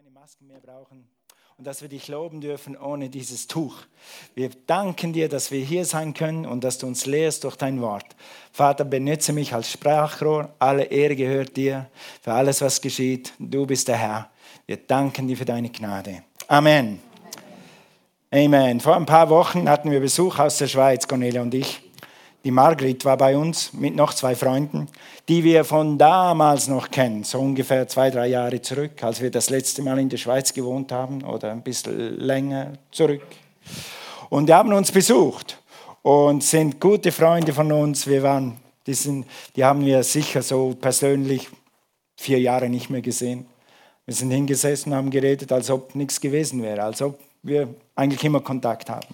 keine Masken mehr brauchen und dass wir dich loben dürfen ohne dieses Tuch. Wir danken dir, dass wir hier sein können und dass du uns lehrst durch dein Wort. Vater, benütze mich als Sprachrohr. Alle Ehre gehört dir für alles, was geschieht. Du bist der Herr. Wir danken dir für deine Gnade. Amen. Amen. Vor ein paar Wochen hatten wir Besuch aus der Schweiz, Cornelia und ich. Die Margrit war bei uns mit noch zwei Freunden, die wir von damals noch kennen, so ungefähr zwei, drei Jahre zurück, als wir das letzte Mal in der Schweiz gewohnt haben oder ein bisschen länger zurück. Und die haben uns besucht und sind gute Freunde von uns. Wir waren, die, sind, die haben wir sicher so persönlich vier Jahre nicht mehr gesehen. Wir sind hingesessen, haben geredet, als ob nichts gewesen wäre, als ob wir eigentlich immer Kontakt haben.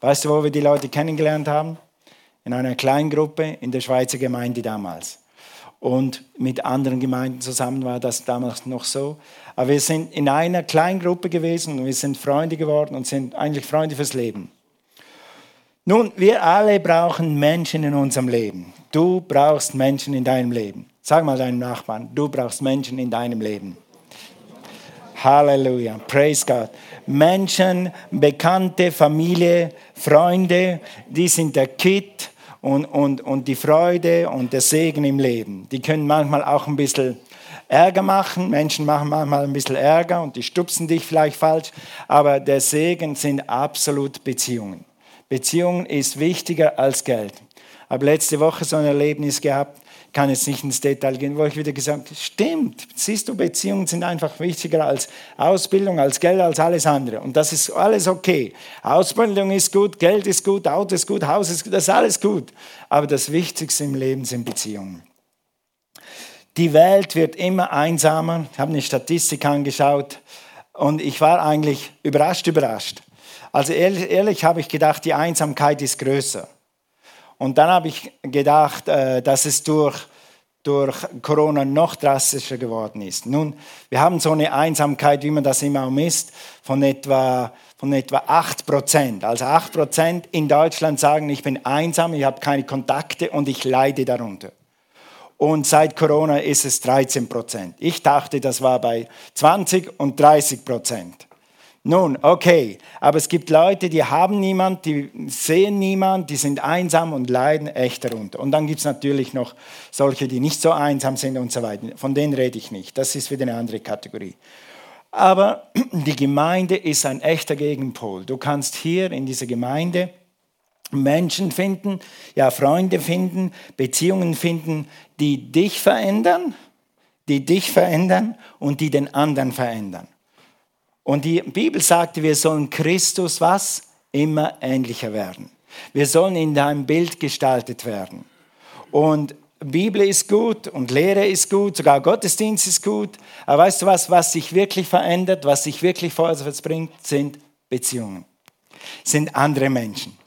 Weißt du, wo wir die Leute kennengelernt haben? In einer Kleingruppe in der Schweizer Gemeinde damals. Und mit anderen Gemeinden zusammen war das damals noch so. Aber wir sind in einer Kleingruppe gewesen und wir sind Freunde geworden und sind eigentlich Freunde fürs Leben. Nun, wir alle brauchen Menschen in unserem Leben. Du brauchst Menschen in deinem Leben. Sag mal deinem Nachbarn, du brauchst Menschen in deinem Leben. Halleluja, praise God. Menschen, Bekannte, Familie, Freunde, die sind der Kit und, und, und die Freude und der Segen im Leben. Die können manchmal auch ein bisschen Ärger machen. Menschen machen manchmal ein bisschen Ärger und die stupsen dich vielleicht falsch. Aber der Segen sind absolut Beziehungen. Beziehungen ist wichtiger als Geld. Habe letzte Woche so ein Erlebnis gehabt kann jetzt nicht ins Detail gehen, wo ich wieder gesagt habe, stimmt, siehst du, Beziehungen sind einfach wichtiger als Ausbildung, als Geld, als alles andere. Und das ist alles okay. Ausbildung ist gut, Geld ist gut, Auto ist gut, Haus ist gut, das ist alles gut. Aber das Wichtigste im Leben sind Beziehungen. Die Welt wird immer einsamer. Ich habe eine Statistik angeschaut und ich war eigentlich überrascht, überrascht. Also ehrlich, ehrlich habe ich gedacht, die Einsamkeit ist größer. Und dann habe ich gedacht, äh, dass es durch, durch Corona noch drastischer geworden ist. Nun, wir haben so eine Einsamkeit, wie man das immer misst, von etwa, von etwa 8 Prozent. Also 8 Prozent in Deutschland sagen, ich bin einsam, ich habe keine Kontakte und ich leide darunter. Und seit Corona ist es 13 Prozent. Ich dachte, das war bei 20 und 30 Prozent. Nun, okay, aber es gibt Leute, die haben niemand, die sehen niemand, die sind einsam und leiden echt darunter. Und dann gibt es natürlich noch solche, die nicht so einsam sind und so weiter. Von denen rede ich nicht. Das ist wieder eine andere Kategorie. Aber die Gemeinde ist ein echter Gegenpol. Du kannst hier in dieser Gemeinde Menschen finden, ja Freunde finden, Beziehungen finden, die dich verändern, die dich verändern und die den anderen verändern. Und die Bibel sagte, wir sollen Christus was? Immer ähnlicher werden. Wir sollen in deinem Bild gestaltet werden. Und Bibel ist gut und Lehre ist gut, sogar Gottesdienst ist gut. Aber weißt du was, was sich wirklich verändert, was sich wirklich vorwärts bringt, sind Beziehungen, sind andere Menschen.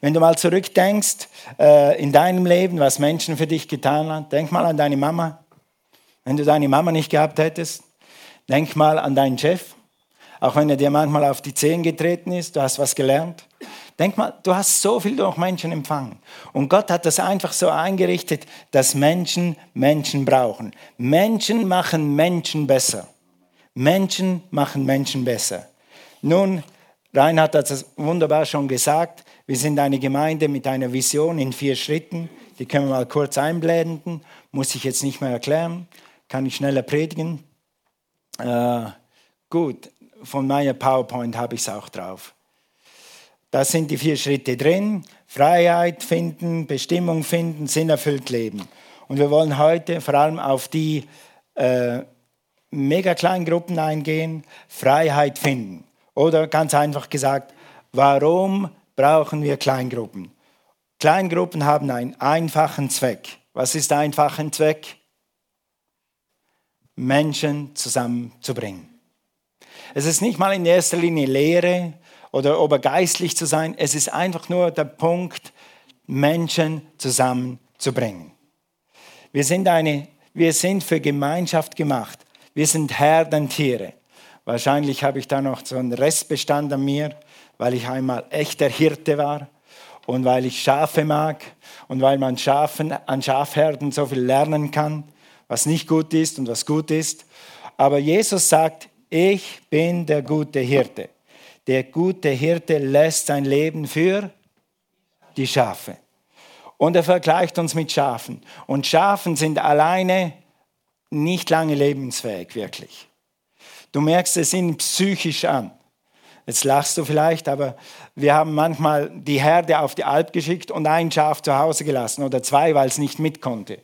Wenn du mal zurückdenkst äh, in deinem Leben, was Menschen für dich getan haben, denk mal an deine Mama. Wenn du deine Mama nicht gehabt hättest, denk mal an deinen Chef. Auch wenn er dir manchmal auf die Zehen getreten ist, du hast was gelernt. Denk mal, du hast so viel durch Menschen empfangen. Und Gott hat das einfach so eingerichtet, dass Menschen Menschen brauchen. Menschen machen Menschen besser. Menschen machen Menschen besser. Nun, Reinhard hat das wunderbar schon gesagt. Wir sind eine Gemeinde mit einer Vision in vier Schritten. Die können wir mal kurz einblenden. Muss ich jetzt nicht mehr erklären. Kann ich schneller predigen. Äh, gut, von meiner PowerPoint habe ich es auch drauf. Da sind die vier Schritte drin. Freiheit finden, Bestimmung finden, Sinn erfüllt leben. Und wir wollen heute vor allem auf die äh, mega kleinen Gruppen eingehen, Freiheit finden. Oder ganz einfach gesagt, warum brauchen wir Kleingruppen? Kleingruppen haben einen einfachen Zweck. Was ist der einfache Zweck? Menschen zusammenzubringen. Es ist nicht mal in erster Linie Lehre oder obergeistlich zu sein. Es ist einfach nur der Punkt, Menschen zusammenzubringen. Wir sind, eine, wir sind für Gemeinschaft gemacht. Wir sind Herdentiere. Wahrscheinlich habe ich da noch so einen Restbestand an mir, weil ich einmal echter Hirte war und weil ich Schafe mag und weil man Schafen, an Schafherden so viel lernen kann, was nicht gut ist und was gut ist. Aber Jesus sagt, Ich bin der gute Hirte. Der gute Hirte lässt sein Leben für die Schafe. Und er vergleicht uns mit Schafen. Und Schafen sind alleine nicht lange lebensfähig, wirklich. Du merkst es ihnen psychisch an. Jetzt lachst du vielleicht, aber wir haben manchmal die Herde auf die Alp geschickt und ein Schaf zu Hause gelassen oder zwei, weil es nicht mit konnte.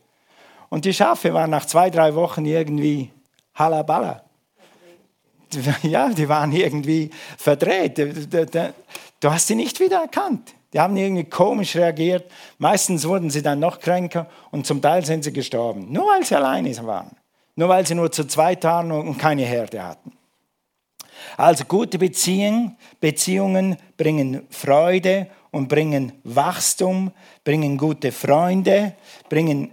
Und die Schafe waren nach zwei, drei Wochen irgendwie halaballa. Ja, die waren irgendwie verdreht. Du hast sie nicht wiedererkannt. Die haben irgendwie komisch reagiert. Meistens wurden sie dann noch kränker und zum Teil sind sie gestorben. Nur weil sie alleine waren. Nur weil sie nur zu zweit waren und keine Herde hatten. Also gute Beziehungen, Beziehungen bringen Freude und bringen Wachstum, bringen gute Freunde, bringen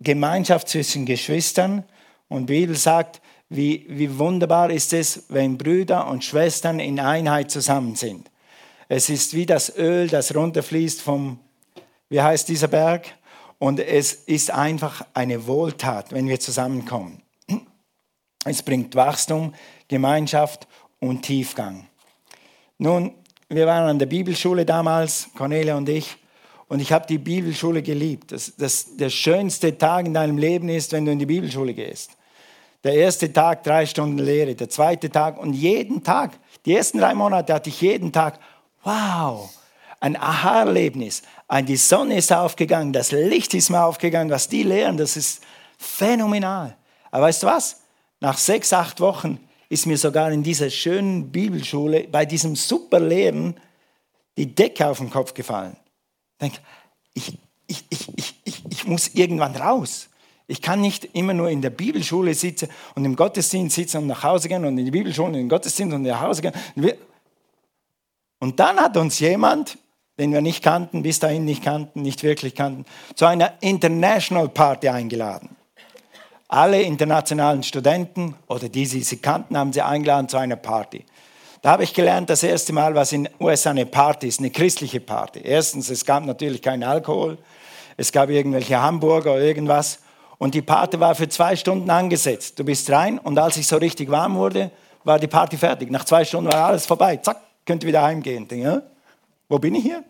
Gemeinschaft zwischen Geschwistern. Und die Bibel sagt, wie, wie wunderbar ist es, wenn Brüder und Schwestern in Einheit zusammen sind. Es ist wie das Öl, das runterfließt vom, wie heißt dieser Berg? Und es ist einfach eine Wohltat, wenn wir zusammenkommen. Es bringt Wachstum, Gemeinschaft und Tiefgang. Nun, wir waren an der Bibelschule damals, Cornelia und ich, und ich habe die Bibelschule geliebt. Das, das, der schönste Tag in deinem Leben ist, wenn du in die Bibelschule gehst. Der erste Tag drei Stunden Lehre, der zweite Tag und jeden Tag, die ersten drei Monate hatte ich jeden Tag, wow, ein Aha-Erlebnis. Die Sonne ist aufgegangen, das Licht ist mir aufgegangen, was die lehren, das ist phänomenal. Aber weißt du was? Nach sechs, acht Wochen ist mir sogar in dieser schönen Bibelschule bei diesem super Lehren die Decke auf den Kopf gefallen. Ich denke, ich, ich, ich, ich, ich, ich muss irgendwann raus. Ich kann nicht immer nur in der Bibelschule sitzen und im Gottesdienst sitzen und nach Hause gehen und in die Bibelschule und in den Gottesdienst und nach Hause gehen. Und dann hat uns jemand, den wir nicht kannten, bis dahin nicht kannten, nicht wirklich kannten, zu einer International Party eingeladen. Alle internationalen Studenten oder die, die sie kannten, haben sie eingeladen zu einer Party. Da habe ich gelernt, das erste Mal, was in den USA eine Party ist, eine christliche Party. Erstens, es gab natürlich keinen Alkohol, es gab irgendwelche Hamburger oder irgendwas. Und die Party war für zwei Stunden angesetzt. Du bist rein und als ich so richtig warm wurde, war die Party fertig. Nach zwei Stunden war alles vorbei. Zack, könnt ihr wieder heimgehen. Ja? Wo bin ich hier?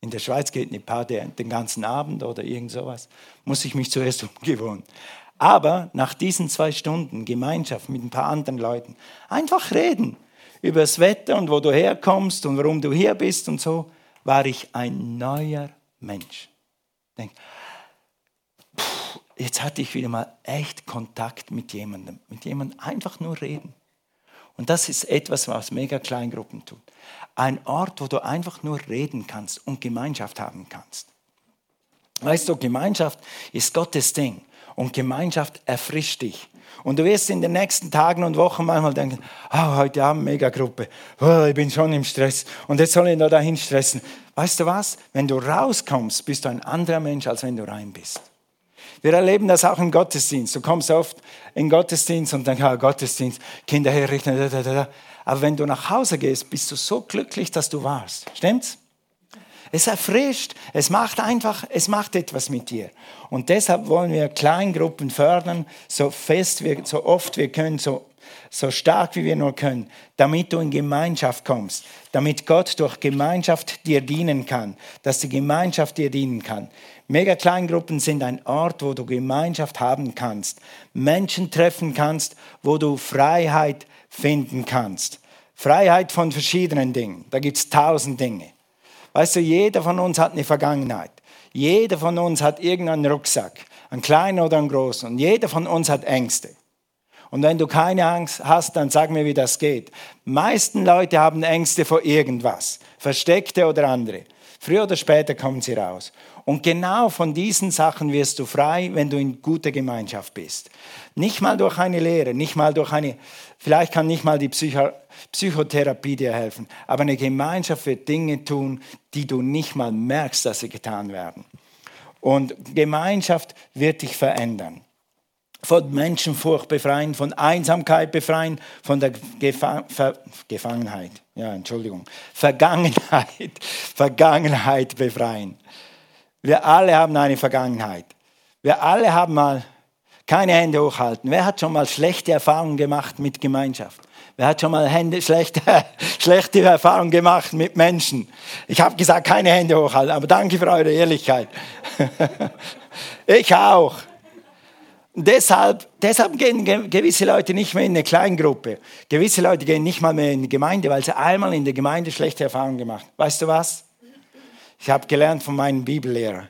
In der Schweiz geht eine Party den ganzen Abend oder irgend sowas. Muss ich mich zuerst umgewohnen. Aber nach diesen zwei Stunden Gemeinschaft mit ein paar anderen Leuten, einfach reden über das Wetter und wo du herkommst und warum du hier bist und so, war ich ein neuer Mensch. Denk, jetzt hatte ich wieder mal echt Kontakt mit jemandem, mit jemandem einfach nur reden. Und das ist etwas, was mega Kleingruppen tut. Ein Ort, wo du einfach nur reden kannst und Gemeinschaft haben kannst. Weißt du, Gemeinschaft ist Gottes Ding und Gemeinschaft erfrischt dich. Und du wirst in den nächsten Tagen und Wochen manchmal denken, oh, heute Abend Megagruppe, oh, ich bin schon im Stress und jetzt soll ich noch dahin stressen. Weißt du was? Wenn du rauskommst, bist du ein anderer Mensch, als wenn du rein bist. Wir erleben das auch im Gottesdienst. Du kommst oft in Gottesdienst und denkst, oh, Gottesdienst, Kinder herrichten, da, da, da. aber wenn du nach Hause gehst, bist du so glücklich, dass du warst. Stimmt's? Es erfrischt, es macht einfach, es macht etwas mit dir. Und deshalb wollen wir Kleingruppen fördern, so fest, wir, so oft wir können, so, so stark wie wir nur können, damit du in Gemeinschaft kommst, damit Gott durch Gemeinschaft dir dienen kann, dass die Gemeinschaft dir dienen kann. Mega-Kleingruppen sind ein Ort, wo du Gemeinschaft haben kannst, Menschen treffen kannst, wo du Freiheit finden kannst. Freiheit von verschiedenen Dingen. Da gibt es tausend Dinge. Weißt du, jeder von uns hat eine Vergangenheit. Jeder von uns hat irgendeinen Rucksack, einen kleinen oder einen großen. Und jeder von uns hat Ängste. Und wenn du keine Angst hast, dann sag mir, wie das geht. Meisten Leute haben Ängste vor irgendwas, versteckte oder andere. Früher oder später kommen sie raus. Und genau von diesen Sachen wirst du frei, wenn du in guter Gemeinschaft bist. Nicht mal durch eine Lehre, nicht mal durch eine, vielleicht kann nicht mal die Psycho Psychotherapie dir helfen. Aber eine Gemeinschaft wird Dinge tun, die du nicht mal merkst, dass sie getan werden. Und Gemeinschaft wird dich verändern. Von Menschenfurcht befreien, von Einsamkeit befreien, von der Gefa Gefangenheit, ja, Entschuldigung, Vergangenheit, Vergangenheit befreien. Wir alle haben eine Vergangenheit. Wir alle haben mal Keine Hände hochhalten. Wer hat schon mal schlechte Erfahrungen gemacht mit Gemeinschaft? Wer hat schon mal Hände, schlechte, schlechte Erfahrungen gemacht mit Menschen? Ich habe gesagt, keine Hände hochhalten, aber danke für eure Ehrlichkeit. ich auch. Deshalb, deshalb gehen gewisse Leute nicht mehr in eine Kleingruppe. Gewisse Leute gehen nicht mal mehr in die Gemeinde, weil sie einmal in der Gemeinde schlechte Erfahrungen gemacht haben. Weißt du was? Ich habe gelernt von meinem Bibellehrer.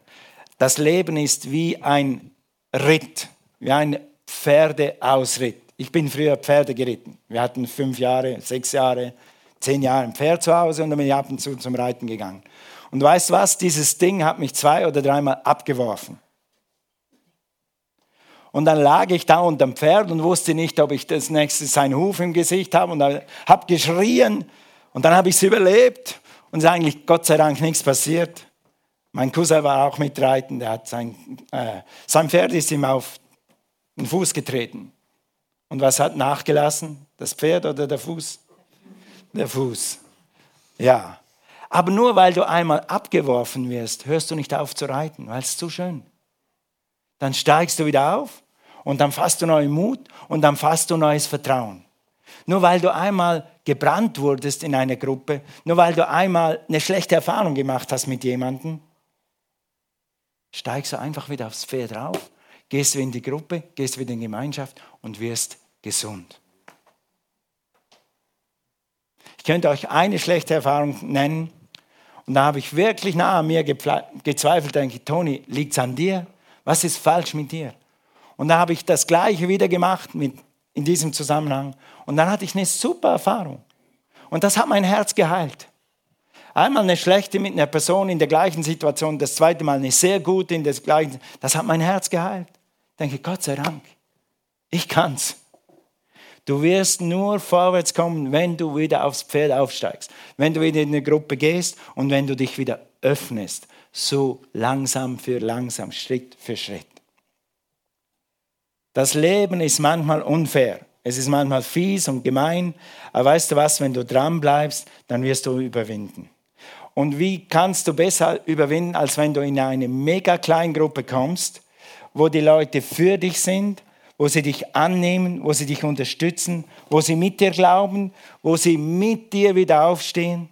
Das Leben ist wie ein Ritt, wie ein Pferdeausritt. Ich bin früher Pferde geritten. Wir hatten fünf Jahre, sechs Jahre, zehn Jahre ein Pferd zu Hause und dann bin ich ab und zu zum Reiten gegangen. Und weißt du was? Dieses Ding hat mich zwei oder dreimal abgeworfen. Und dann lag ich da unter dem Pferd und wusste nicht, ob ich das nächste seinen Huf im Gesicht habe und habe geschrien und dann habe ich es überlebt und es ist eigentlich Gott sei Dank nichts passiert. Mein Cousin war auch mitreiten, der hat sein, äh, sein Pferd ist ihm auf den Fuß getreten. Und was hat nachgelassen? Das Pferd oder der Fuß? Der Fuß. Ja. Aber nur weil du einmal abgeworfen wirst, hörst du nicht auf zu reiten, weil es zu schön. Dann steigst du wieder auf und dann fasst du neuen Mut und dann fasst du neues Vertrauen. Nur weil du einmal gebrannt wurdest in einer Gruppe, nur weil du einmal eine schlechte Erfahrung gemacht hast mit jemandem, steigst du einfach wieder aufs Pferd rauf, gehst du in die Gruppe, gehst wieder in die Gemeinschaft und wirst gesund. Ich könnte euch eine schlechte Erfahrung nennen und da habe ich wirklich nah an mir gezweifelt, denke, Toni, liegt es an dir? Was ist falsch mit dir? Und da habe ich das Gleiche wieder gemacht mit, in diesem Zusammenhang. Und dann hatte ich eine super Erfahrung. Und das hat mein Herz geheilt. Einmal eine schlechte mit einer Person in der gleichen Situation, das zweite Mal eine sehr gute in der gleichen. Das hat mein Herz geheilt. Denke, Gott sei Dank, ich kann's. Du wirst nur vorwärts kommen, wenn du wieder aufs Pferd aufsteigst, wenn du wieder in eine Gruppe gehst und wenn du dich wieder öffnest, so langsam für langsam, Schritt für Schritt. Das Leben ist manchmal unfair. Es ist manchmal fies und gemein. Aber weißt du was, wenn du dran bleibst, dann wirst du überwinden. Und wie kannst du besser überwinden, als wenn du in eine mega Kleingruppe kommst, wo die Leute für dich sind, wo sie dich annehmen, wo sie dich unterstützen, wo sie mit dir glauben, wo sie mit dir wieder aufstehen,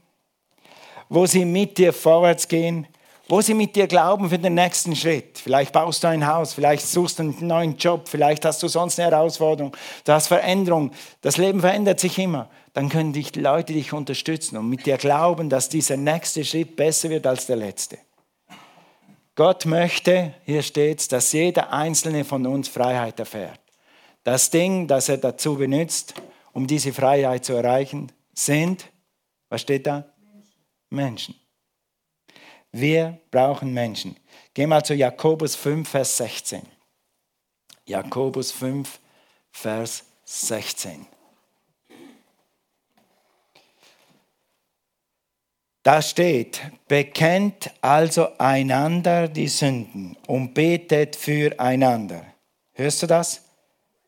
wo sie mit dir vorwärts gehen, wo sie mit dir glauben für den nächsten Schritt. Vielleicht baust du ein Haus, vielleicht suchst du einen neuen Job, vielleicht hast du sonst eine Herausforderung, du hast Veränderung. Das Leben verändert sich immer. Dann können dich Leute dich unterstützen und mit dir glauben, dass dieser nächste Schritt besser wird als der letzte. Gott möchte, hier steht es, dass jeder einzelne von uns Freiheit erfährt. Das Ding, das er dazu benutzt, um diese Freiheit zu erreichen, sind, was steht da? Menschen. Wir brauchen Menschen. Geh mal zu Jakobus 5, Vers 16. Jakobus 5, Vers 16. Da steht, bekennt also einander die Sünden und betet füreinander. Hörst du das?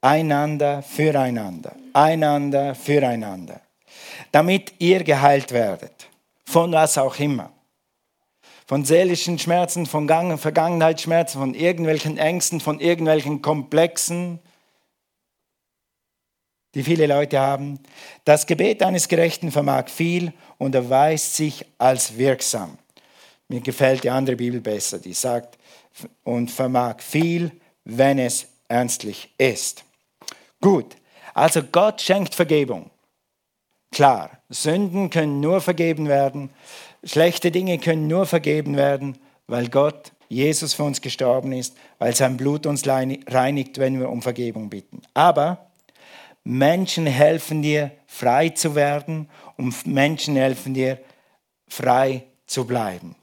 Einander füreinander, einander füreinander, damit ihr geheilt werdet, von was auch immer. Von seelischen Schmerzen, von Vergangenheitsschmerzen, von irgendwelchen Ängsten, von irgendwelchen Komplexen, die viele Leute haben. Das Gebet eines Gerechten vermag viel und erweist sich als wirksam. Mir gefällt die andere Bibel besser, die sagt, und vermag viel, wenn es ernstlich ist. Gut, also Gott schenkt Vergebung. Klar, Sünden können nur vergeben werden, Schlechte Dinge können nur vergeben werden, weil Gott, Jesus für uns gestorben ist, weil sein Blut uns reinigt, wenn wir um Vergebung bitten. Aber Menschen helfen dir, frei zu werden und Menschen helfen dir, frei zu bleiben.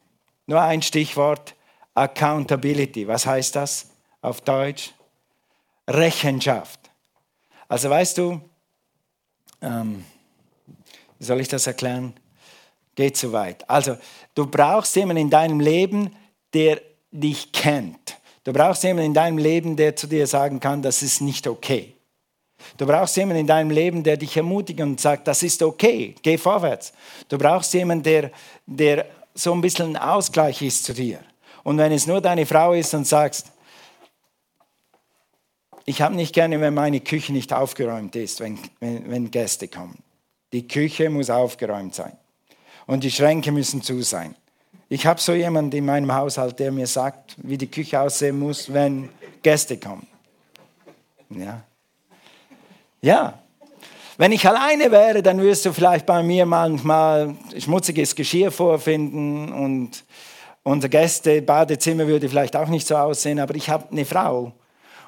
Nur ein Stichwort, Accountability. Was heißt das auf Deutsch? Rechenschaft. Also weißt du, ähm, wie soll ich das erklären? Geht zu weit. Also, du brauchst jemanden in deinem Leben, der dich kennt. Du brauchst jemanden in deinem Leben, der zu dir sagen kann, das ist nicht okay. Du brauchst jemanden in deinem Leben, der dich ermutigt und sagt, das ist okay, geh vorwärts. Du brauchst jemanden, der, der so ein bisschen ein Ausgleich ist zu dir. Und wenn es nur deine Frau ist und sagst, ich habe nicht gerne, wenn meine Küche nicht aufgeräumt ist, wenn, wenn, wenn Gäste kommen. Die Küche muss aufgeräumt sein und die Schränke müssen zu sein. Ich habe so jemanden in meinem Haushalt, der mir sagt, wie die Küche aussehen muss, wenn Gäste kommen. Ja. Ja. Wenn ich alleine wäre, dann wirst du vielleicht bei mir manchmal schmutziges Geschirr vorfinden und unser Gäste-Badezimmer würde vielleicht auch nicht so aussehen, aber ich habe eine Frau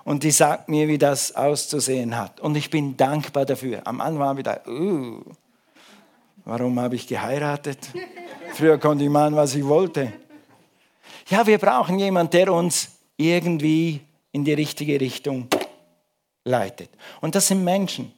und die sagt mir, wie das auszusehen hat. Und ich bin dankbar dafür. Am Anfang war ich da, uh, warum habe ich geheiratet? Früher konnte ich machen, was ich wollte. Ja, wir brauchen jemanden, der uns irgendwie in die richtige Richtung leitet. Und das sind Menschen.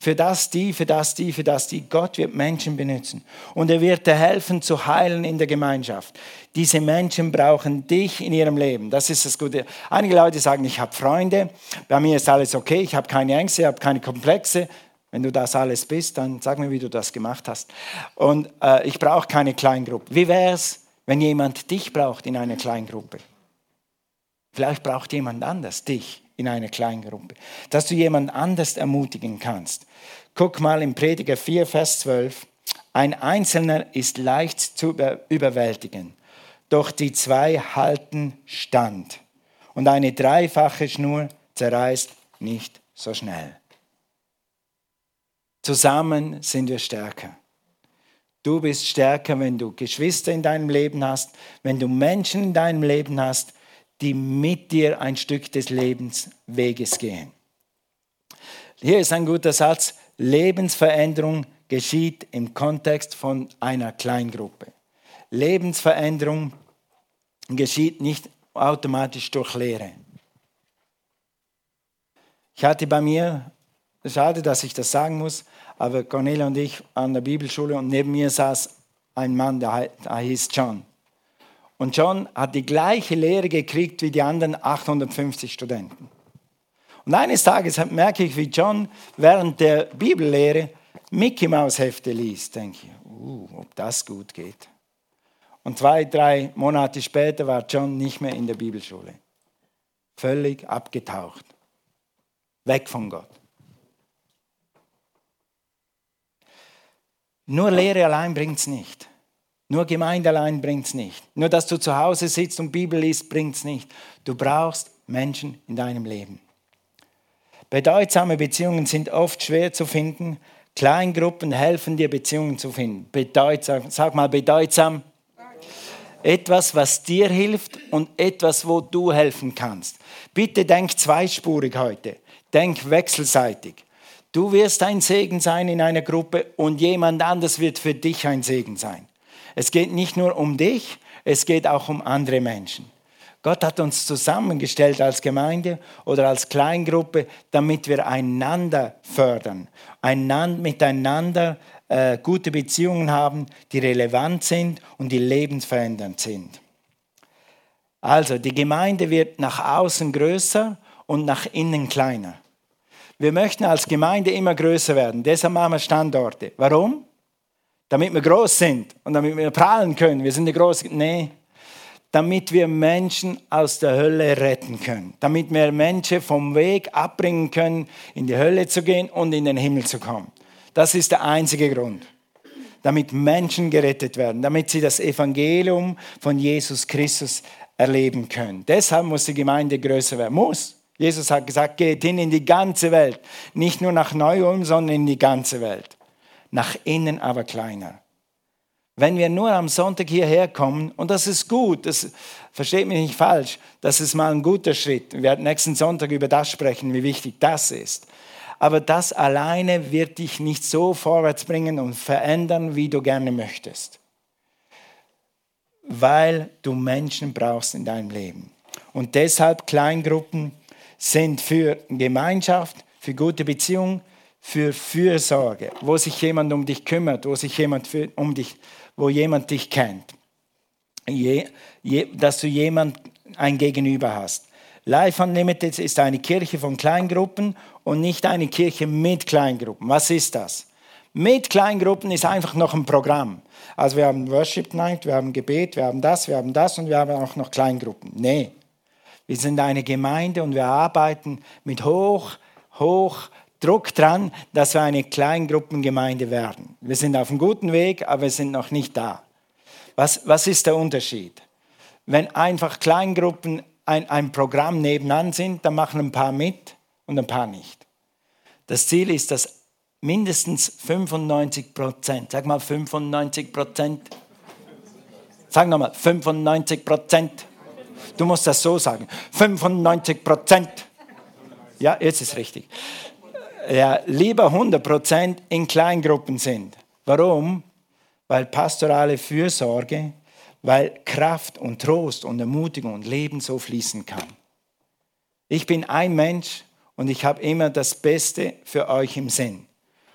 Für das die, für das die, für das die. Gott wird Menschen benutzen. Und er wird dir helfen zu heilen in der Gemeinschaft. Diese Menschen brauchen dich in ihrem Leben. Das ist das Gute. Einige Leute sagen, ich habe Freunde, bei mir ist alles okay, ich habe keine Ängste, ich habe keine Komplexe. Wenn du das alles bist, dann sag mir, wie du das gemacht hast. Und äh, ich brauche keine Kleingruppe. Wie wäre es, wenn jemand dich braucht in einer Kleingruppe? Vielleicht braucht jemand anders dich in einer Kleingruppe. Dass du jemand anders ermutigen kannst. Guck mal im Prediger 4, Vers 12. Ein Einzelner ist leicht zu überwältigen, doch die zwei halten stand. Und eine dreifache Schnur zerreißt nicht so schnell. Zusammen sind wir stärker. Du bist stärker, wenn du Geschwister in deinem Leben hast, wenn du Menschen in deinem Leben hast, die mit dir ein Stück des Lebensweges gehen. Hier ist ein guter Satz. Lebensveränderung geschieht im Kontext von einer Kleingruppe. Lebensveränderung geschieht nicht automatisch durch Lehre. Ich hatte bei mir, schade, dass ich das sagen muss, aber Cornelia und ich an der Bibelschule und neben mir saß ein Mann, der, hieß John. Und John hat die gleiche Lehre gekriegt wie die anderen 850 Studenten. Und eines Tages merke ich, wie John während der Bibellehre Mickey Maus Hefte liest. Denke ich, uh, ob das gut geht. Und zwei, drei Monate später war John nicht mehr in der Bibelschule. Völlig abgetaucht. Weg von Gott. Nur Lehre allein bringt es nicht. Nur Gemeinde allein bringt es nicht. Nur dass du zu Hause sitzt und Bibel liest, bringt es nicht. Du brauchst Menschen in deinem Leben. Bedeutsame Beziehungen sind oft schwer zu finden. Kleingruppen helfen dir, Beziehungen zu finden. Bedeutsam, sag mal bedeutsam. Etwas, was dir hilft und etwas, wo du helfen kannst. Bitte denk zweispurig heute. Denk wechselseitig. Du wirst ein Segen sein in einer Gruppe und jemand anders wird für dich ein Segen sein. Es geht nicht nur um dich, es geht auch um andere Menschen. Gott hat uns zusammengestellt als Gemeinde oder als Kleingruppe, damit wir einander fördern, einander, miteinander äh, gute Beziehungen haben, die relevant sind und die lebensverändernd sind. Also die Gemeinde wird nach außen größer und nach innen kleiner. Wir möchten als Gemeinde immer größer werden, deshalb machen wir Standorte. Warum? Damit wir groß sind und damit wir prahlen können. Wir sind eine große. Nee, damit wir Menschen aus der Hölle retten können, damit wir Menschen vom Weg abbringen können, in die Hölle zu gehen und in den Himmel zu kommen. Das ist der einzige Grund. Damit Menschen gerettet werden, damit sie das Evangelium von Jesus Christus erleben können. Deshalb muss die Gemeinde größer werden. Muss. Jesus hat gesagt, geht hin in die ganze Welt. Nicht nur nach Neu-Ulm, sondern in die ganze Welt nach innen aber kleiner. Wenn wir nur am Sonntag hierher kommen, und das ist gut, das versteht mich nicht falsch, das ist mal ein guter Schritt. Wir werden nächsten Sonntag über das sprechen, wie wichtig das ist. Aber das alleine wird dich nicht so vorwärts bringen und verändern, wie du gerne möchtest. Weil du Menschen brauchst in deinem Leben. Und deshalb Kleingruppen sind für Gemeinschaft, für gute Beziehungen, für Fürsorge, wo sich jemand um dich kümmert, wo sich jemand für, um dich, wo jemand dich kennt, je, je, dass du jemand ein Gegenüber hast. Life Unlimited ist eine Kirche von Kleingruppen und nicht eine Kirche mit Kleingruppen. Was ist das? Mit Kleingruppen ist einfach noch ein Programm. Also wir haben Worship Night, wir haben Gebet, wir haben das, wir haben das und wir haben auch noch Kleingruppen. Nee, Wir sind eine Gemeinde und wir arbeiten mit hoch, hoch Druck dran, dass wir eine Kleingruppengemeinde werden. Wir sind auf einem guten Weg, aber wir sind noch nicht da. Was, was ist der Unterschied? Wenn einfach Kleingruppen ein, ein Programm nebenan sind, dann machen ein paar mit und ein paar nicht. Das Ziel ist, dass mindestens 95 Prozent, sag mal 95 Prozent, sag nochmal 95 Prozent Du musst das so sagen. 95 Prozent. Ja, jetzt ist richtig. Ja, lieber 100 Prozent in Kleingruppen sind. Warum? Weil pastorale Fürsorge, weil Kraft und Trost und Ermutigung und Leben so fließen kann. Ich bin ein Mensch und ich habe immer das Beste für euch im Sinn.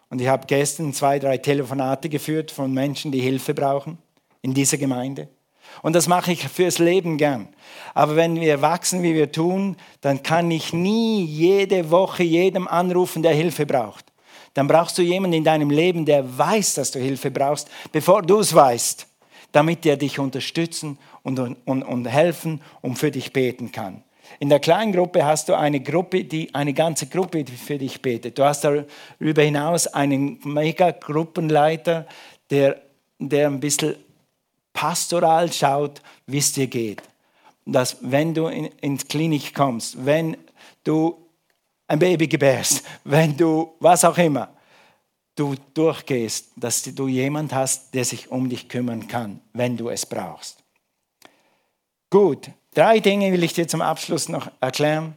Und ich habe gestern zwei, drei Telefonate geführt von Menschen, die Hilfe brauchen in dieser Gemeinde. Und das mache ich fürs Leben gern. Aber wenn wir wachsen, wie wir tun, dann kann ich nie jede Woche jedem anrufen, der Hilfe braucht. Dann brauchst du jemanden in deinem Leben, der weiß, dass du Hilfe brauchst, bevor du es weißt, damit er dich unterstützen und, und, und helfen und für dich beten kann. In der kleinen Gruppe hast du eine Gruppe, die eine ganze Gruppe für dich betet. Du hast darüber hinaus einen Mega-Gruppenleiter, der, der ein bisschen pastoral schaut, wie es dir geht. Dass wenn du in, ins Klinik kommst, wenn du ein Baby gebärst, wenn du was auch immer, du durchgehst, dass du jemand hast, der sich um dich kümmern kann, wenn du es brauchst. Gut, drei Dinge will ich dir zum Abschluss noch erklären.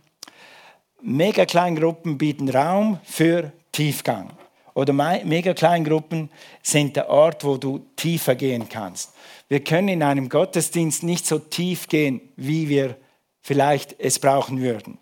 Mega-Kleingruppen bieten Raum für Tiefgang. Oder Mega-Kleingruppen sind der Ort, wo du tiefer gehen kannst. Wir können in einem Gottesdienst nicht so tief gehen, wie wir vielleicht es brauchen würden.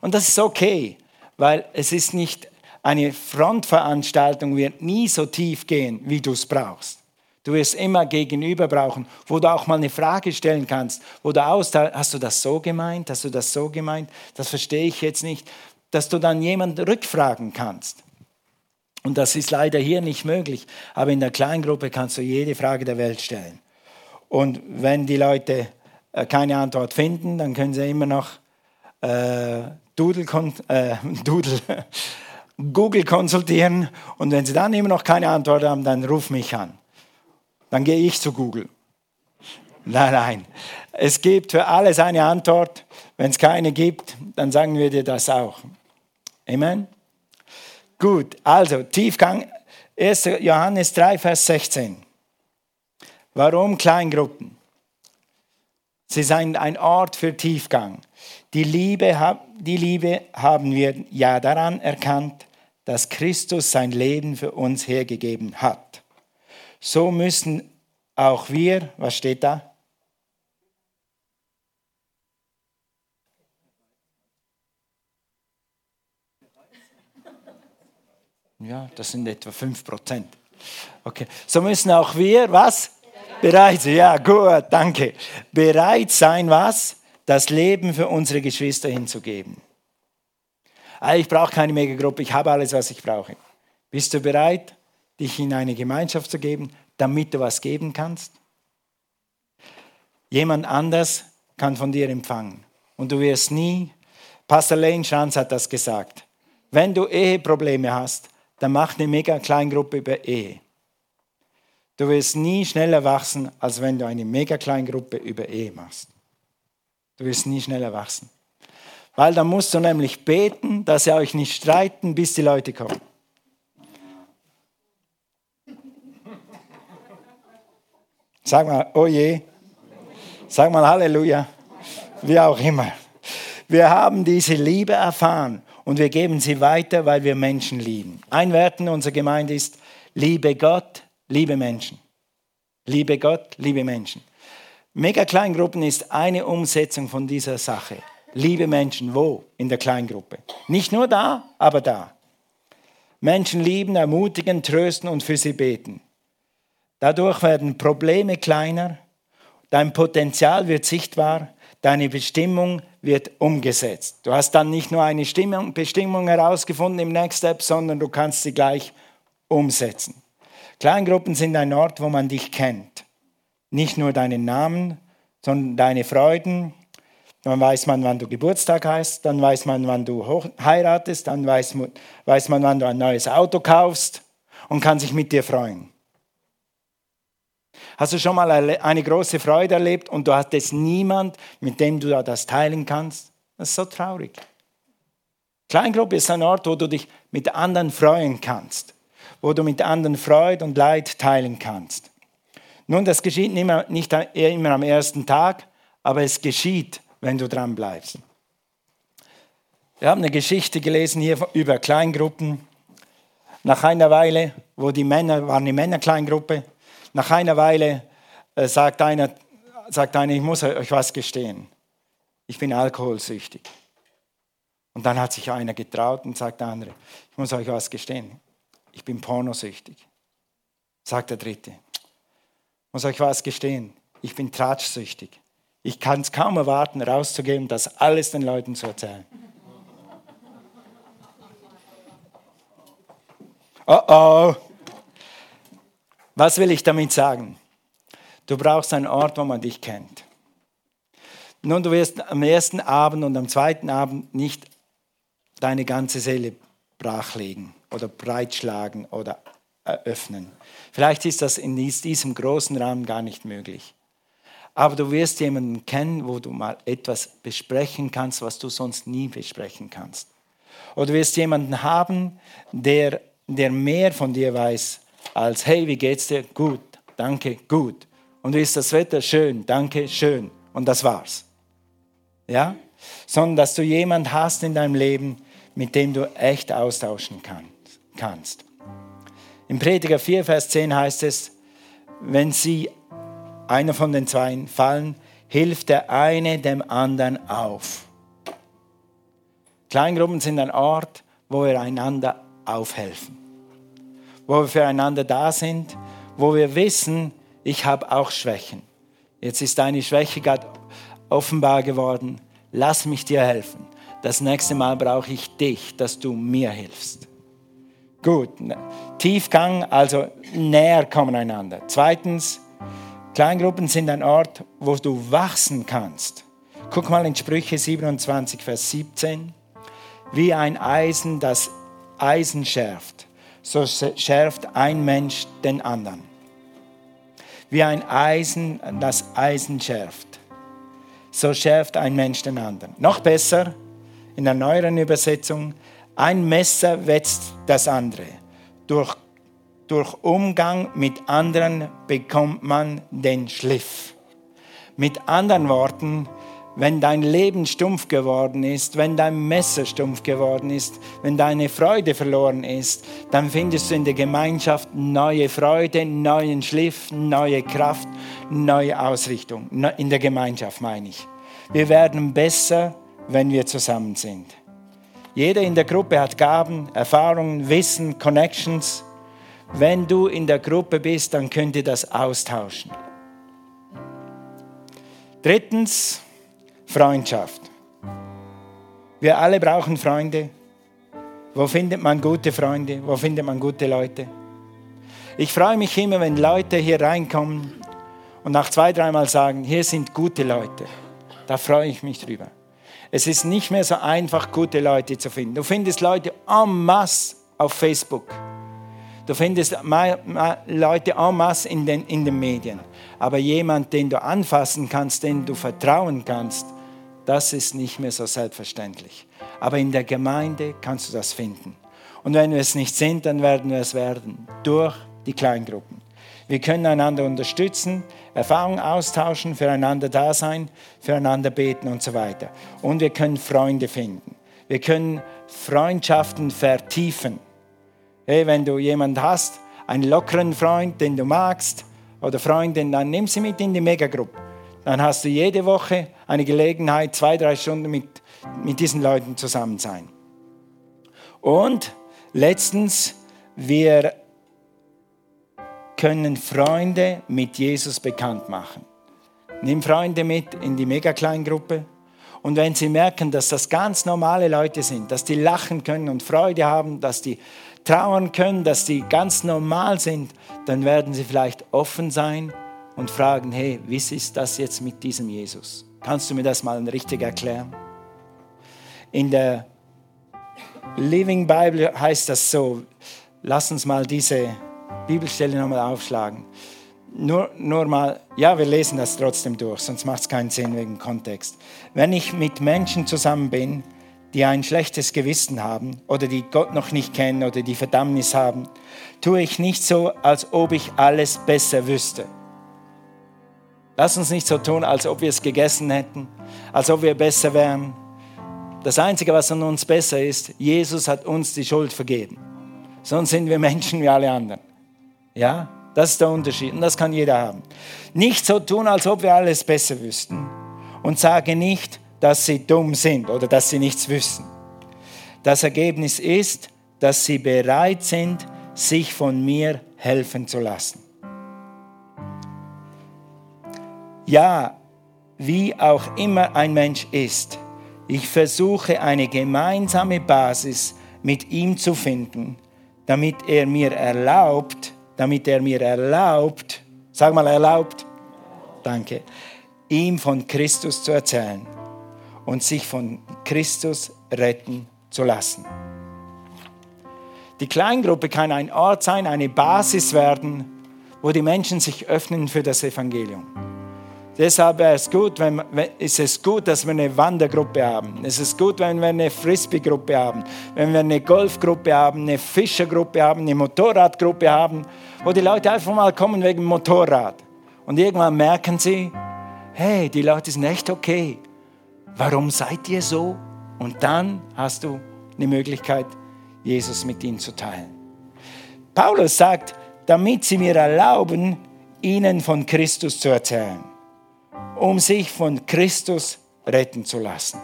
Und das ist okay, weil es ist nicht eine Frontveranstaltung, wird nie so tief gehen, wie du es brauchst. Du wirst immer gegenüber brauchen, wo du auch mal eine Frage stellen kannst, wo du aus, hast du das so gemeint, hast du das so gemeint, das verstehe ich jetzt nicht, dass du dann jemanden rückfragen kannst. Und das ist leider hier nicht möglich, aber in der Kleingruppe kannst du jede Frage der Welt stellen. Und wenn die Leute äh, keine Antwort finden, dann können sie immer noch äh, Doodle, äh, Doodle, Google konsultieren. Und wenn sie dann immer noch keine Antwort haben, dann ruf mich an. Dann gehe ich zu Google. Nein, nein. Es gibt für alles eine Antwort. Wenn es keine gibt, dann sagen wir dir das auch. Amen. Gut, also Tiefgang 1. Johannes 3, Vers 16. Warum Kleingruppen? Sie sind ein Ort für Tiefgang. Die Liebe, die Liebe haben wir ja daran erkannt, dass Christus sein Leben für uns hergegeben hat. So müssen auch wir, was steht da? Ja, das sind etwa 5 Prozent. Okay, so müssen auch wir, was? Bereit, ja, gut, danke. Bereit sein, was? Das Leben für unsere Geschwister hinzugeben. Ah, ich brauche keine Megagruppe, ich habe alles, was ich brauche. Bist du bereit, dich in eine Gemeinschaft zu geben, damit du was geben kannst? Jemand anders kann von dir empfangen. Und du wirst nie, Pastor Lane Schanz hat das gesagt, wenn du Eheprobleme hast, dann mach eine mega Kleingruppe über Ehe. Du wirst nie schneller wachsen, als wenn du eine mega Kleingruppe über Ehe machst. Du wirst nie schneller wachsen. Weil dann musst du nämlich beten, dass ihr euch nicht streiten, bis die Leute kommen. Sag mal, oh je. Sag mal Halleluja. Wie auch immer. Wir haben diese Liebe erfahren und wir geben sie weiter, weil wir Menschen lieben. Ein Wert in unserer Gemeinde ist, liebe Gott, liebe Menschen. Liebe Gott, liebe Menschen. Mega-Kleingruppen ist eine Umsetzung von dieser Sache. Liebe Menschen, wo? In der Kleingruppe. Nicht nur da, aber da. Menschen lieben, ermutigen, trösten und für sie beten. Dadurch werden Probleme kleiner, dein Potenzial wird sichtbar, deine Bestimmung wird umgesetzt. Du hast dann nicht nur eine Stimmung, Bestimmung herausgefunden im Next Step, sondern du kannst sie gleich umsetzen. Kleingruppen sind ein Ort, wo man dich kennt. Nicht nur deinen Namen, sondern deine Freuden, Dann weiß man, wann du Geburtstag hast, dann weiß man, wann du heiratest, dann weiß, weiß man, wann du ein neues Auto kaufst und kann sich mit dir freuen. Hast du schon mal eine große Freude erlebt und du hattest niemand, mit dem du das teilen kannst? Das ist so traurig. Kleingruppe ist ein Ort, wo du dich mit anderen freuen kannst, wo du mit anderen Freude und Leid teilen kannst. Nun, das geschieht nicht immer, nicht immer am ersten Tag, aber es geschieht, wenn du dran bleibst. Wir haben eine Geschichte gelesen hier über Kleingruppen. Nach einer Weile, wo die Männer, waren die Männerkleingruppe, nach einer Weile äh, sagt, einer, sagt einer, ich muss euch was gestehen. Ich bin alkoholsüchtig. Und dann hat sich einer getraut und sagt der andere, ich muss euch was gestehen. Ich bin pornosüchtig. Sagt der dritte, muss euch was gestehen, ich bin tratschsüchtig. Ich kann es kaum erwarten, rauszugeben, das alles den Leuten zu erzählen. Oh oh. Was will ich damit sagen? Du brauchst einen Ort, wo man dich kennt. Nun, du wirst am ersten Abend und am zweiten Abend nicht deine ganze Seele brachlegen oder breitschlagen oder eröffnen. Vielleicht ist das in diesem großen Rahmen gar nicht möglich. Aber du wirst jemanden kennen, wo du mal etwas besprechen kannst, was du sonst nie besprechen kannst. Oder du wirst jemanden haben, der, der mehr von dir weiß als, hey, wie geht's dir? Gut, danke, gut. Und wie ist das Wetter? Schön, danke, schön. Und das war's. Ja? Sondern, dass du jemanden hast in deinem Leben, mit dem du echt austauschen kannst. Im Prediger 4, Vers 10 heißt es, wenn sie, einer von den Zweien, fallen, hilft der eine dem anderen auf. Kleingruppen sind ein Ort, wo wir einander aufhelfen, wo wir füreinander da sind, wo wir wissen, ich habe auch Schwächen. Jetzt ist deine Schwäche gerade offenbar geworden. Lass mich dir helfen. Das nächste Mal brauche ich dich, dass du mir hilfst. Gut, Tiefgang, also näher kommen einander. Zweitens, Kleingruppen sind ein Ort, wo du wachsen kannst. Guck mal in Sprüche 27, Vers 17. Wie ein Eisen, das Eisen schärft, so schärft ein Mensch den anderen. Wie ein Eisen, das Eisen schärft, so schärft ein Mensch den anderen. Noch besser, in der neueren Übersetzung, ein Messer wetzt das andere. Durch, durch Umgang mit anderen bekommt man den Schliff. Mit anderen Worten, wenn dein Leben stumpf geworden ist, wenn dein Messer stumpf geworden ist, wenn deine Freude verloren ist, dann findest du in der Gemeinschaft neue Freude, neuen Schliff, neue Kraft, neue Ausrichtung. In der Gemeinschaft meine ich. Wir werden besser, wenn wir zusammen sind. Jeder in der Gruppe hat Gaben, Erfahrungen, Wissen, Connections. Wenn du in der Gruppe bist, dann könnt ihr das austauschen. Drittens, Freundschaft. Wir alle brauchen Freunde. Wo findet man gute Freunde? Wo findet man gute Leute? Ich freue mich immer, wenn Leute hier reinkommen und nach zwei, dreimal sagen, hier sind gute Leute. Da freue ich mich drüber. Es ist nicht mehr so einfach, gute Leute zu finden. Du findest Leute en masse auf Facebook. Du findest Leute en masse in den, in den Medien. Aber jemand, den du anfassen kannst, den du vertrauen kannst, das ist nicht mehr so selbstverständlich. Aber in der Gemeinde kannst du das finden. Und wenn wir es nicht sind, dann werden wir es werden. Durch die Kleingruppen. Wir können einander unterstützen, Erfahrungen austauschen, füreinander da sein, füreinander beten und so weiter. Und wir können Freunde finden. Wir können Freundschaften vertiefen. Hey, wenn du jemanden hast, einen lockeren Freund, den du magst, oder Freundin, dann nimm sie mit in die Megagruppe. Dann hast du jede Woche eine Gelegenheit, zwei, drei Stunden mit, mit diesen Leuten zusammen sein. Und letztens, wir können Freunde mit Jesus bekannt machen. Nimm Freunde mit in die Mega-Kleingruppe. Und wenn sie merken, dass das ganz normale Leute sind, dass die lachen können und Freude haben, dass die trauern können, dass die ganz normal sind, dann werden sie vielleicht offen sein und fragen, hey, wie ist das jetzt mit diesem Jesus? Kannst du mir das mal richtig erklären? In der Living Bible heißt das so, lass uns mal diese Bibelstelle nochmal aufschlagen. Nur, nur mal, ja, wir lesen das trotzdem durch, sonst macht es keinen Sinn wegen Kontext. Wenn ich mit Menschen zusammen bin, die ein schlechtes Gewissen haben oder die Gott noch nicht kennen oder die Verdammnis haben, tue ich nicht so, als ob ich alles besser wüsste. Lass uns nicht so tun, als ob wir es gegessen hätten, als ob wir besser wären. Das Einzige, was an uns besser ist, Jesus hat uns die Schuld vergeben. Sonst sind wir Menschen wie alle anderen. Ja, das ist der Unterschied und das kann jeder haben. Nicht so tun, als ob wir alles besser wüssten. Und sage nicht, dass sie dumm sind oder dass sie nichts wissen. Das Ergebnis ist, dass sie bereit sind, sich von mir helfen zu lassen. Ja, wie auch immer ein Mensch ist, ich versuche eine gemeinsame Basis mit ihm zu finden, damit er mir erlaubt, damit er mir erlaubt, sag mal erlaubt, danke, ihm von Christus zu erzählen und sich von Christus retten zu lassen. Die Kleingruppe kann ein Ort sein, eine Basis werden, wo die Menschen sich öffnen für das Evangelium. Deshalb ist es, gut, wenn, ist es gut, dass wir eine Wandergruppe haben. Es ist gut, wenn wir eine Frisbee-Gruppe haben, wenn wir eine Golfgruppe haben, eine Fischergruppe haben, eine Motorradgruppe haben, wo die Leute einfach mal kommen wegen Motorrad. Und irgendwann merken sie, hey, die Leute sind echt okay warum seid ihr so? Und dann hast du eine Möglichkeit, Jesus mit ihnen zu teilen. Paulus sagt, damit sie mir erlauben, ihnen von Christus zu erzählen, um sich von Christus retten zu lassen.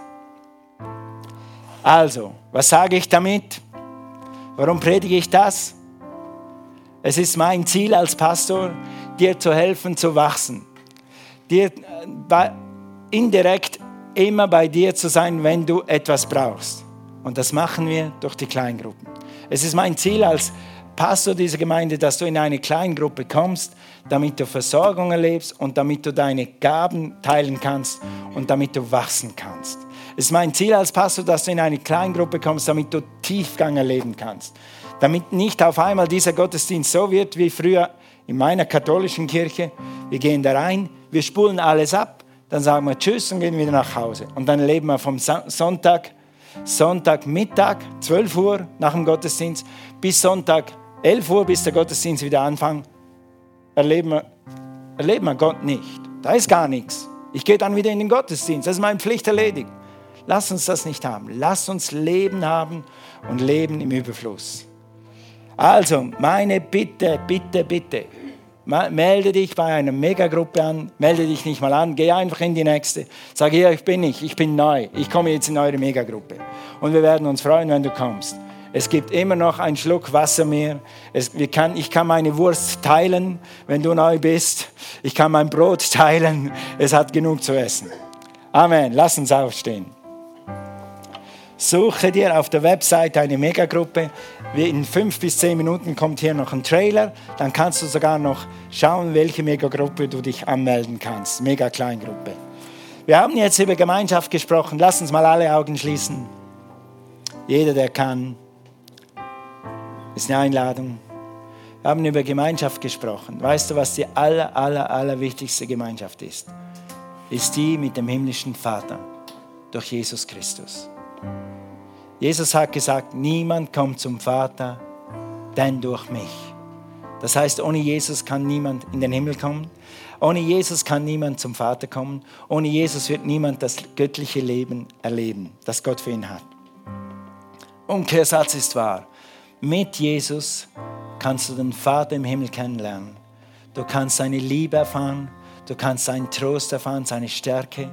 Also, was sage ich damit? Warum predige ich das? Es ist mein Ziel als Pastor, dir zu helfen zu wachsen, dir äh, indirekt immer bei dir zu sein, wenn du etwas brauchst. Und das machen wir durch die Kleingruppen. Es ist mein Ziel als Pastor dieser Gemeinde, dass du in eine Kleingruppe kommst, damit du Versorgung erlebst und damit du deine Gaben teilen kannst und damit du wachsen kannst. Es ist mein Ziel als Pastor, dass du in eine Kleingruppe kommst, damit du Tiefgang erleben kannst. Damit nicht auf einmal dieser Gottesdienst so wird wie früher in meiner katholischen Kirche. Wir gehen da rein, wir spulen alles ab dann sagen wir Tschüss und gehen wieder nach Hause. Und dann leben wir vom Sonntag, Sonntagmittag, 12 Uhr nach dem Gottesdienst, bis Sonntag 11 Uhr, bis der Gottesdienst wieder anfängt, erleben wir, erleben wir Gott nicht. Da ist gar nichts. Ich gehe dann wieder in den Gottesdienst. Das ist meine Pflicht erledigt. Lass uns das nicht haben. Lass uns Leben haben und Leben im Überfluss. Also, meine Bitte, Bitte, Bitte melde dich bei einer Megagruppe an, melde dich nicht mal an, geh einfach in die nächste. Sag hier, ich bin nicht, ich bin neu, ich komme jetzt in eure Megagruppe. Und wir werden uns freuen, wenn du kommst. Es gibt immer noch einen Schluck Wasser mehr. Es, kann, ich kann meine Wurst teilen, wenn du neu bist. Ich kann mein Brot teilen. Es hat genug zu essen. Amen. Lass uns aufstehen. Suche dir auf der Website eine Megagruppe. In fünf bis zehn Minuten kommt hier noch ein Trailer. Dann kannst du sogar noch schauen, welche Megagruppe du dich anmelden kannst. Mega Kleingruppe. Wir haben jetzt über Gemeinschaft gesprochen. Lass uns mal alle Augen schließen. Jeder, der kann. Ist eine Einladung. Wir haben über Gemeinschaft gesprochen. Weißt du, was die aller, aller, aller wichtigste Gemeinschaft ist? Ist die mit dem himmlischen Vater durch Jesus Christus. Jesus hat gesagt, niemand kommt zum Vater, denn durch mich. Das heißt, ohne Jesus kann niemand in den Himmel kommen. Ohne Jesus kann niemand zum Vater kommen. Ohne Jesus wird niemand das göttliche Leben erleben, das Gott für ihn hat. Umkehrsatz ist wahr. Mit Jesus kannst du den Vater im Himmel kennenlernen. Du kannst seine Liebe erfahren, du kannst seinen Trost erfahren, seine Stärke.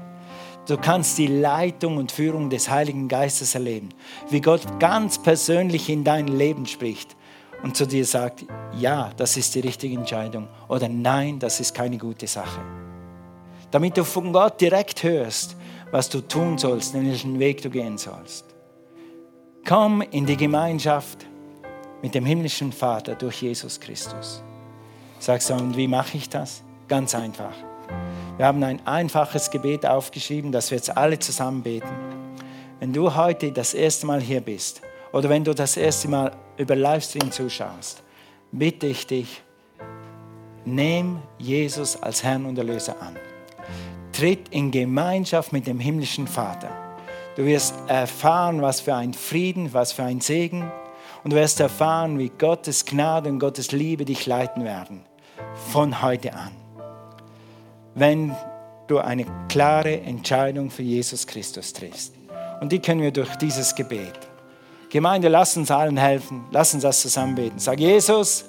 Du kannst die Leitung und Führung des Heiligen Geistes erleben, wie Gott ganz persönlich in dein Leben spricht und zu dir sagt, ja, das ist die richtige Entscheidung oder nein, das ist keine gute Sache. Damit du von Gott direkt hörst, was du tun sollst, welchen Weg du gehen sollst. Komm in die Gemeinschaft mit dem himmlischen Vater durch Jesus Christus. Sagst du, und wie mache ich das? Ganz einfach. Wir haben ein einfaches Gebet aufgeschrieben, das wir jetzt alle zusammen beten. Wenn du heute das erste Mal hier bist oder wenn du das erste Mal über Livestream zuschaust, bitte ich dich, nimm Jesus als Herrn und Erlöser an. Tritt in Gemeinschaft mit dem himmlischen Vater. Du wirst erfahren, was für ein Frieden, was für ein Segen. Und du wirst erfahren, wie Gottes Gnade und Gottes Liebe dich leiten werden. Von heute an wenn du eine klare Entscheidung für Jesus Christus triffst. Und die können wir durch dieses Gebet. Gemeinde, lass uns allen helfen. Lass uns das zusammen beten. Sag Jesus,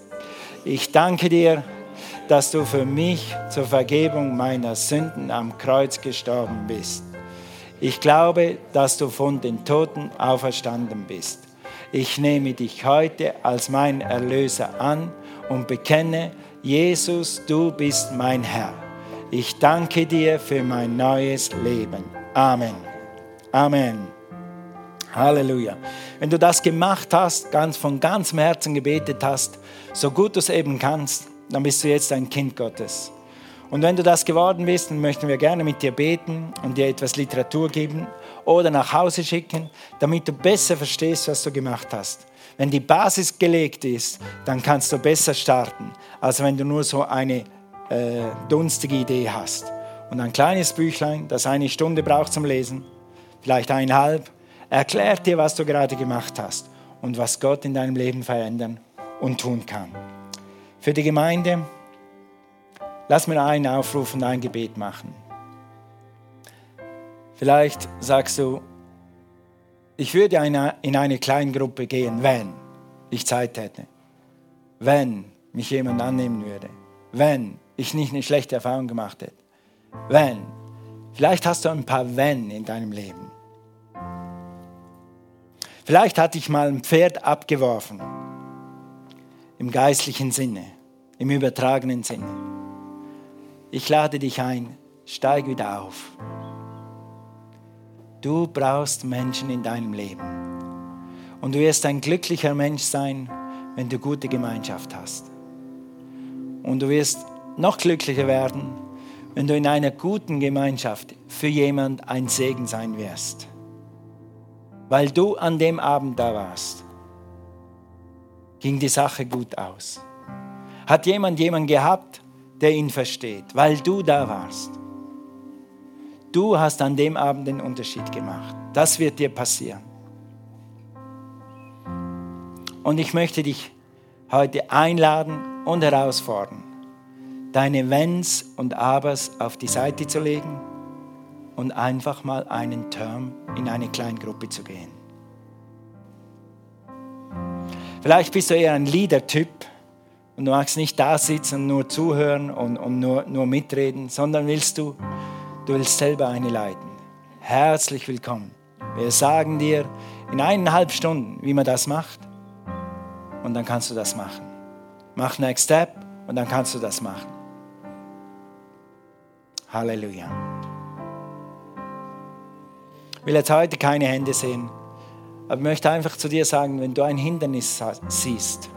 ich danke dir, dass du für mich zur Vergebung meiner Sünden am Kreuz gestorben bist. Ich glaube, dass du von den Toten auferstanden bist. Ich nehme dich heute als mein Erlöser an und bekenne, Jesus, du bist mein Herr. Ich danke dir für mein neues Leben. Amen. Amen. Halleluja. Wenn du das gemacht hast, ganz von ganzem Herzen gebetet hast, so gut du es eben kannst, dann bist du jetzt ein Kind Gottes. Und wenn du das geworden bist, dann möchten wir gerne mit dir beten und dir etwas Literatur geben oder nach Hause schicken, damit du besser verstehst, was du gemacht hast. Wenn die Basis gelegt ist, dann kannst du besser starten, als wenn du nur so eine äh, dunstige Idee hast. Und ein kleines Büchlein, das eine Stunde braucht zum Lesen, vielleicht eineinhalb, erklärt dir, was du gerade gemacht hast und was Gott in deinem Leben verändern und tun kann. Für die Gemeinde, lass mir einen Aufruf und ein Gebet machen. Vielleicht sagst du, ich würde in eine kleine Gruppe gehen, wenn ich Zeit hätte, wenn mich jemand annehmen würde, wenn ich nicht eine schlechte Erfahrung gemacht hätte. Wenn. Vielleicht hast du ein paar Wenn in deinem Leben. Vielleicht hatte ich mal ein Pferd abgeworfen. Im geistlichen Sinne, im übertragenen Sinne. Ich lade dich ein, steig wieder auf. Du brauchst Menschen in deinem Leben. Und du wirst ein glücklicher Mensch sein, wenn du gute Gemeinschaft hast. Und du wirst noch glücklicher werden, wenn du in einer guten Gemeinschaft für jemand ein Segen sein wirst. Weil du an dem Abend da warst, ging die Sache gut aus. Hat jemand jemanden gehabt, der ihn versteht, weil du da warst. Du hast an dem Abend den Unterschied gemacht. Das wird dir passieren. Und ich möchte dich heute einladen und herausfordern deine Wenns und Abers auf die Seite zu legen und einfach mal einen Term in eine Kleingruppe zu gehen. Vielleicht bist du eher ein Leader-Typ und du magst nicht da sitzen und nur zuhören und, und nur, nur mitreden, sondern willst du, du willst selber eine leiten. Herzlich willkommen. Wir sagen dir in eineinhalb Stunden, wie man das macht und dann kannst du das machen. Mach Next Step und dann kannst du das machen. Halleluja. Ich will jetzt heute keine Hände sehen, aber ich möchte einfach zu dir sagen, wenn du ein Hindernis siehst,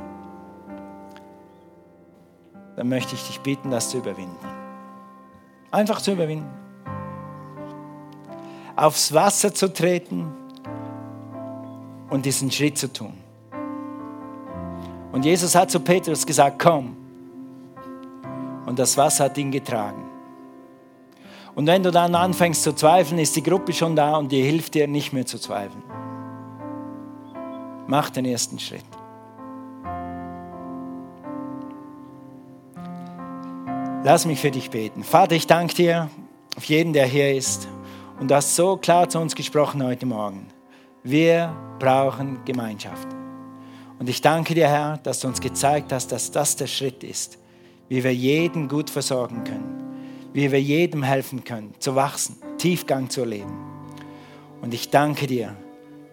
dann möchte ich dich bitten, das zu überwinden. Einfach zu überwinden. Aufs Wasser zu treten und diesen Schritt zu tun. Und Jesus hat zu Petrus gesagt, komm. Und das Wasser hat ihn getragen. Und wenn du dann anfängst zu zweifeln, ist die Gruppe schon da und die hilft dir nicht mehr zu zweifeln. Mach den ersten Schritt. Lass mich für dich beten. Vater, ich danke dir auf jeden, der hier ist. Und hast so klar zu uns gesprochen heute Morgen. Wir brauchen Gemeinschaft. Und ich danke dir, Herr, dass du uns gezeigt hast, dass das der Schritt ist, wie wir jeden gut versorgen können wie wir jedem helfen können, zu wachsen, Tiefgang zu erleben. Und ich danke dir,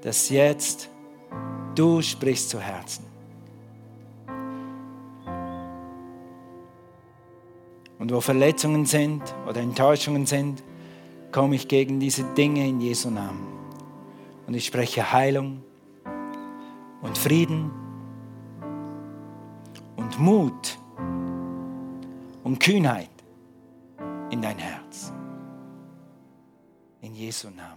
dass jetzt du sprichst zu Herzen. Und wo Verletzungen sind oder Enttäuschungen sind, komme ich gegen diese Dinge in Jesu Namen. Und ich spreche Heilung und Frieden und Mut und Kühnheit in dein Herz. In Jesu Namen.